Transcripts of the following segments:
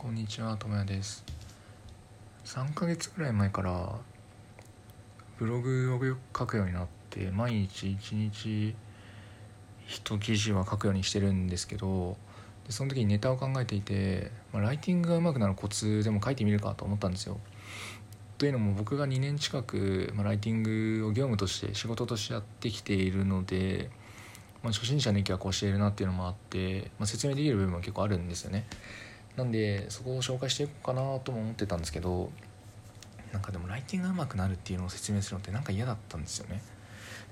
こんにちは、ともやです。3ヶ月ぐらい前からブログを書くようになって、毎日1日一記事は書くようにしてるんですけど、でその時にネタを考えていて、まあ、ライティングが上手くなるコツでも書いてみるかと思ったんですよ。というのも僕が2年近く、まあ、ライティングを業務として仕事としてやってきているので、まあ、初心者の意見はこうしているなっていうのもあって、ま、説明できる部分も結構あるんですよね。なんでそこを紹介していこうかなとも思ってたんですけどなんかでもライティングが上手くなるっていうのを説明するのってなんか嫌だったんですよね。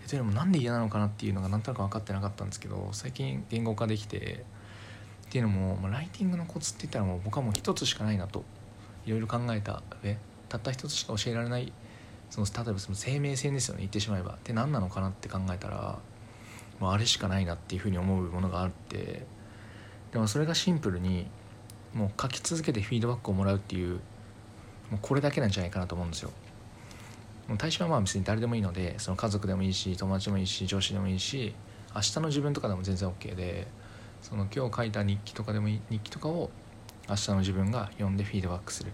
というのもなんで嫌なのかなっていうのがなんとなく分かってなかったんですけど最近言語化できてっていうのも、まあ、ライティングのコツって言ったらもう僕はもう一つしかないなといろいろ考えた上たった一つしか教えられないその例えばその生命線ですよね言ってしまえばって何なのかなって考えたら、まあ、あれしかないなっていうふうに思うものがあってでもそれがシンプルにもう書き続けてフィードバックをもらうっていうもうこれだけなんじゃないかなと思うんですよ。もう対象はまあ別に誰でもいいのでその家族でもいいし友達でもいいし上司でもいいし明日の自分とかでも全然 OK でその今日書いた日記とかでもいい日記とかを明日の自分が読んでフィードバックする。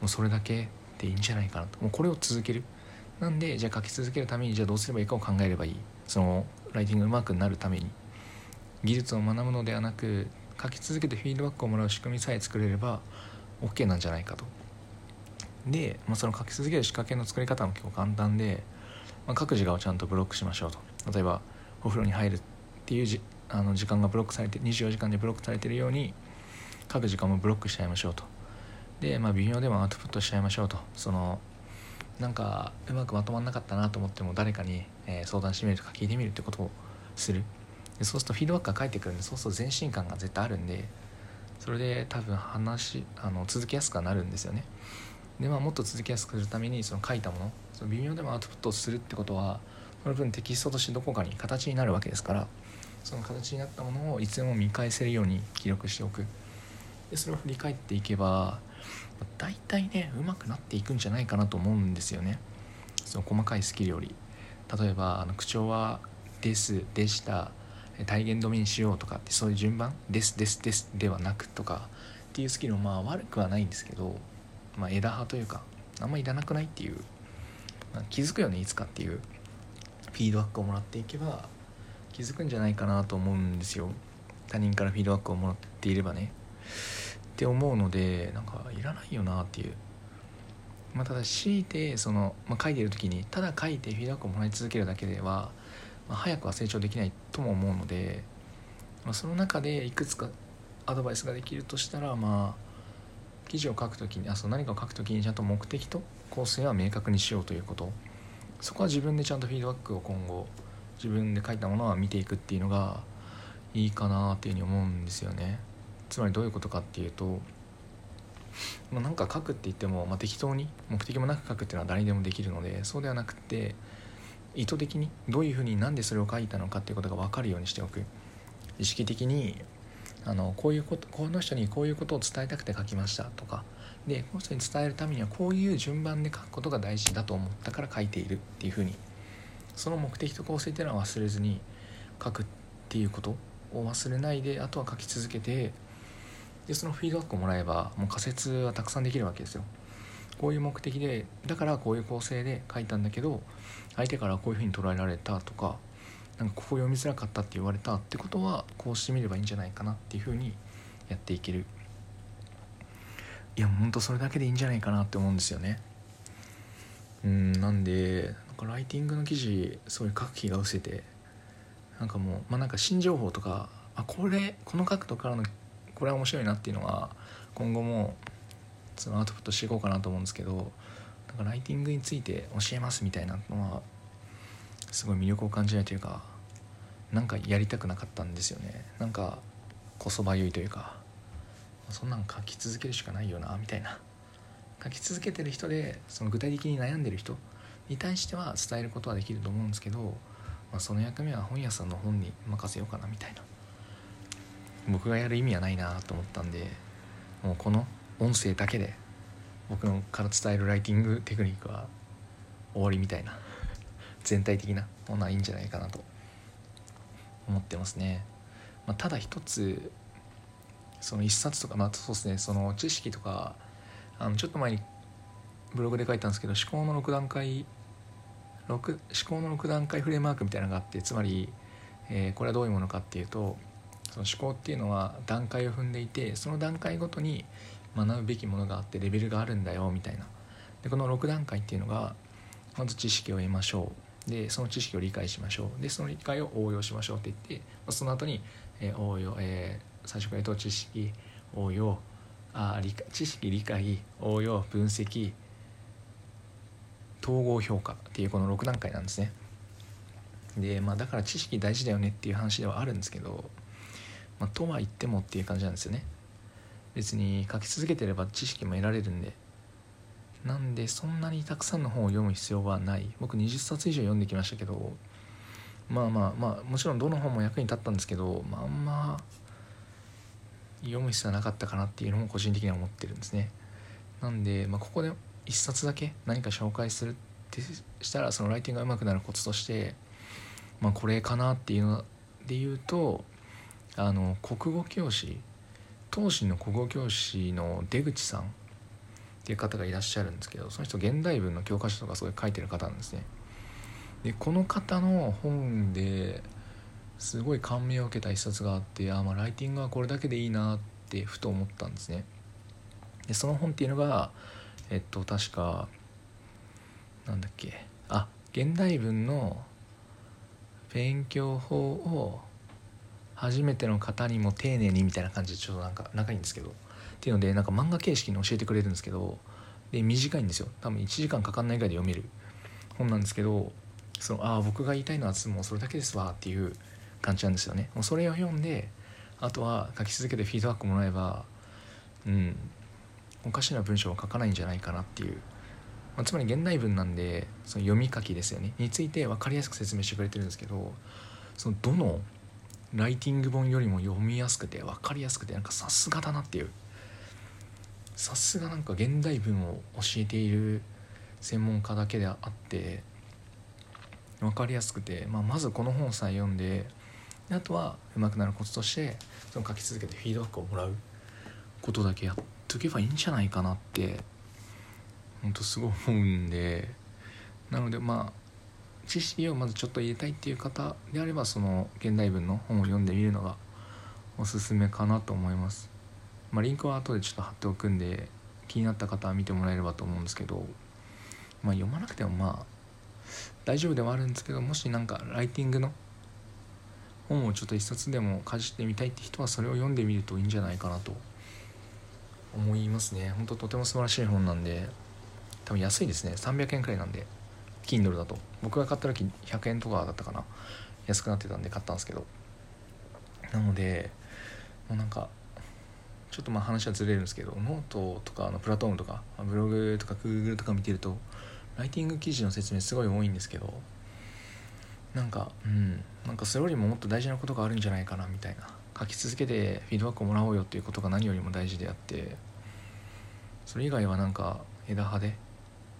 もうそれだけでいいんじゃないかなと。もうこれを続ける。なんでじゃあ書き続けるためにじゃあどうすればいいかを考えればいい。そのライティングが上手くなるために。技術を学ぶのではなく書き続けてフィードバックをもらう仕組みさえ作れれば OK なんじゃないかと。で、まあ、その書き続ける仕掛けの作り方も結構簡単で、まあ、各自我をちゃんとブロックしましょうと。例えばお風呂に入るっていうじあの時間がブロックされて24時間でブロックされてるように各時間もブロックしちゃいましょうと。で、まあ、微妙でもアウトプットしちゃいましょうと。そのなんかうまくまとまんなかったなと思っても誰かに、え相談してみるとか聞いてみるってことをする。でそうするとフィードバックが返ってくるんでそうすると前進感が絶対あるんでそれで多分話あの続けやすくなるんですよね。でまあもっと続けやすくするためにその書いたものその微妙でもアウトプットするってことはその分テキストとしてどこかに形になるわけですからその形になったものをいつでも見返せるように記録しておく。でそれを振り返っていけば大体ねうまくなっていくんじゃないかなと思うんですよね。その細かいスキルより。例えばあの口調は「です」「でした」体言止めにしようとかってそういう順番「です」「です」「です」ではなくとかっていうスキルもまあ悪くはないんですけど、まあ、枝葉というかあんまいらなくないっていう、まあ、気づくよねいつかっていうフィードバックをもらっていけば気づくんじゃないかなと思うんですよ。他人からフィードバックをもらっていればね。って思うのでなんかいらないよなっていう。まあ、ただ強いてその、まあ、書いてる時にただ書いてフィードバックをもらい続けるだけでは、まあ、早くは成長できないとも思うので、まあ、その中でいくつかアドバイスができるとしたらまあ記事を書く時にあそう何かを書く時にちゃんと目的と構成は明確にしようということ。そこは自分でちゃんとフィードバックを今後自分で書いたものは見ていくっていうのがいいかなっていうふうに思うんですよね。つまりどういうことかっていうとまあ、なんか書くって言っても、まあ、適当に目的もなく書くっていうのは誰にでもできるのでそうではなくて意図的にどういうふうになんでそれを書いたのかっていうことが分かるようにしておく。意識的にあのこういうことこの人にこういうことを伝えたくて書きましたとか。でこの人に伝えるためにはこういう順番で書くことが大事だと思ったから書いているっていうふうに。その目的と構成っていうのは忘れずに書くっていうことを忘れないであとは書き続けてでそのフィードバックをもらえばもう仮説はたくさんできるわけですよ。こういう目的でだからこういう構成で書いたんだけど相手からこういうふうに捉えられたとかなんかここ読みづらかったって言われたってことはこうしてみればいいんじゃないかなっていうふうにやっていける。いやほんとそれだけでいいんじゃないかなって思うんですよね。うんなんでなんかライティングの記事そういう書く気が失せてなんかもうまあなんか新情報とかあこれこの角度からのこれは面白いなっていうのは今後もそのアウトプットしていこうかなと思うんですけどなんかライティングについて教えますみたいなのはすごい魅力を感じないというかなんかやりたくなかったんですよね。なんかこそばゆいというかそんなん書き続けるしかないよなみたいな。書き続けてる人でその具体的に悩んでる人に対しては伝えることはできると思うんですけど、まあ、その役目は本屋さんの本に任せようかなみたいな。僕がやる意味はないなと思ったんでもうこの音声だけで僕のから伝えるライティングテクニックは終わりみたいな全体的なものはいいんじゃないかなと思ってますね、まあ、ただ一つその一冊とかまあそうですねその知識とかあのちょっと前にブログで書いたんですけど思考の6段階6思考の6段階フレームワークみたいなのがあってつまり、えー、これはどういうものかっていうとその思考っていうのは段階を踏んでいてその段階ごとに学ぶべきものがあってレベルがあるんだよみたいな。でこの6段階っていうのがまず知識を得ましょう。でその知識を理解しましょう。でその理解を応用しましょうって言ってその後に、えー、応用、えー、最初から言うと知識応用あ理知識理解応用分析統合評価っていうこの6段階なんですね。でまあだから知識大事だよねっていう話ではあるんですけど、まあ、とは言ってもっていう感じなんですよね。別に書き続けてれば知識も得られるんで。なんでそんなにたくさんの本を読む必要はない。僕20冊以上読んできましたけど。まあまあまあもちろんどの本も役に立ったんですけど。まあんま読む必要はなかったかなっていうのも個人的には思ってるんですね。なんで、まあ、ここで1冊だけ何か紹介するってしたらそのライティングが上手くなるコツとして、まあ、これかなっていうので言うとあの国語教師東進の国語教師の出口さんっていう方がいらっしゃるんですけどその人現代文の教科書とかすごい書いてる方なんですね。でこの方の本ですごい感銘を受けた一冊があってあまあライティングはこれだけでいいなってふと思ったんですね。でその本っていうのがえっと確かなんだっけ。あ現代文の勉強法を初めての方にも丁寧にみたいな感じでちょっとなんか長いんですけどっていうのでなんか漫画形式に教えてくれるんですけどで短いんですよ。多分1時間かかんないぐらいで読める。本なんですけどそのああ僕が言いたいのはもうそれだけですわっていう感じなんですよね。もうそれを読んであとは書き続けてフィードバックもらえばうんおかしな文章を書かないんじゃないかなっていう、まあ、つまり現代文なんでその読み書きですよね。について分かりやすく説明してくれてるんですけどそのどのライティング本よりも読みやすくて分かりやすくてなんかさすがだなっていう。さすがなんか現代文を教えている専門家だけであって分かりやすくて、まあ、まずこの本さえ読んであとは上手くなるコツとしてその書き続けてフィードバックをもらう。ことだけやっとけばいいんじゃないかなってほんとすごい思うんで。なのでまあ知識をまずちょっと入れたいっていう方であればその現代文の本を読んでみるのがおすすめかなと思います。まあ、リンクは後でちょっと貼っておくんで気になった方は見てもらえればと思うんですけど、まあ、読まなくてもまあ大丈夫ではあるんですけどもしなんかライティングの本をちょっと一冊でもかじってみたいって人はそれを読んでみるといいんじゃないかなと思いますね。本当とても素晴らしい本なんで多分安いですね。300円くらいなんで。Kindle だと。僕が買った時100円とかだったかな。安くなってたんで買ったんですけど。なのでもうなんかちょっとまあ話はずれるんですけどノートとかのプラットフォームとかブログとか Google とか見てるとライティング記事の説明すごい多いんですけどなんかうんなんかそれよりももっと大事なことがあるんじゃないかなみたいな。書き続けてフィードバックをもらおうよっていうことが何よりも大事であってそれ以外はなんか枝葉で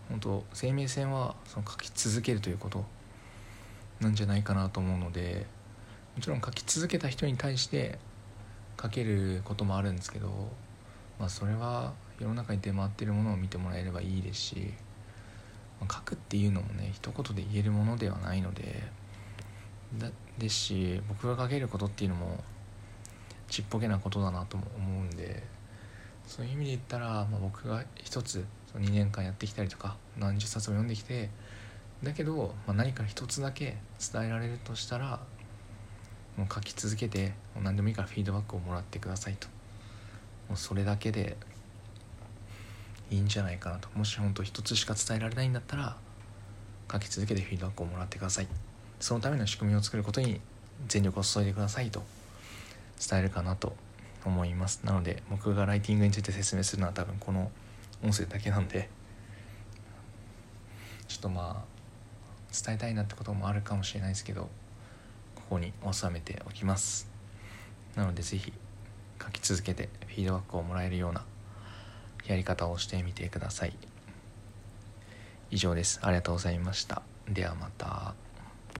本当生命線はその書き続けるということなんじゃないかなと思うのでもちろん書き続けた人に対して書けることもあるんですけど、まあ、それは世の中に出回ってるものを見てもらえればいいですし、まあ、書くっていうのもね一言で言えるものではないのでだですし僕が書けることっていうのもちっぽけなことだなとも思うんでそういう意味で言ったら、まあ、僕が一つ2年間やってきたりとか何十冊も読んできてだけど、まあ、何か一つだけ伝えられるとしたらもう書き続けてもう何でもいいからフィードバックをもらってくださいと。もうそれだけでいいんじゃないかなと。もし本当一つしか伝えられないんだったら書き続けてフィードバックをもらってください。そのための仕組みを作ることに全力を注いでくださいと伝えるかなと思います。なので僕がライティングについて説明するのは多分この音声だけなんでちょっとまあ伝えたいなってこともあるかもしれないですけどここに収めておきます。なので是非書き続けてフィードバックをもらえるようなやり方をしてみてください。以上です。ありがとうございました。ではまた。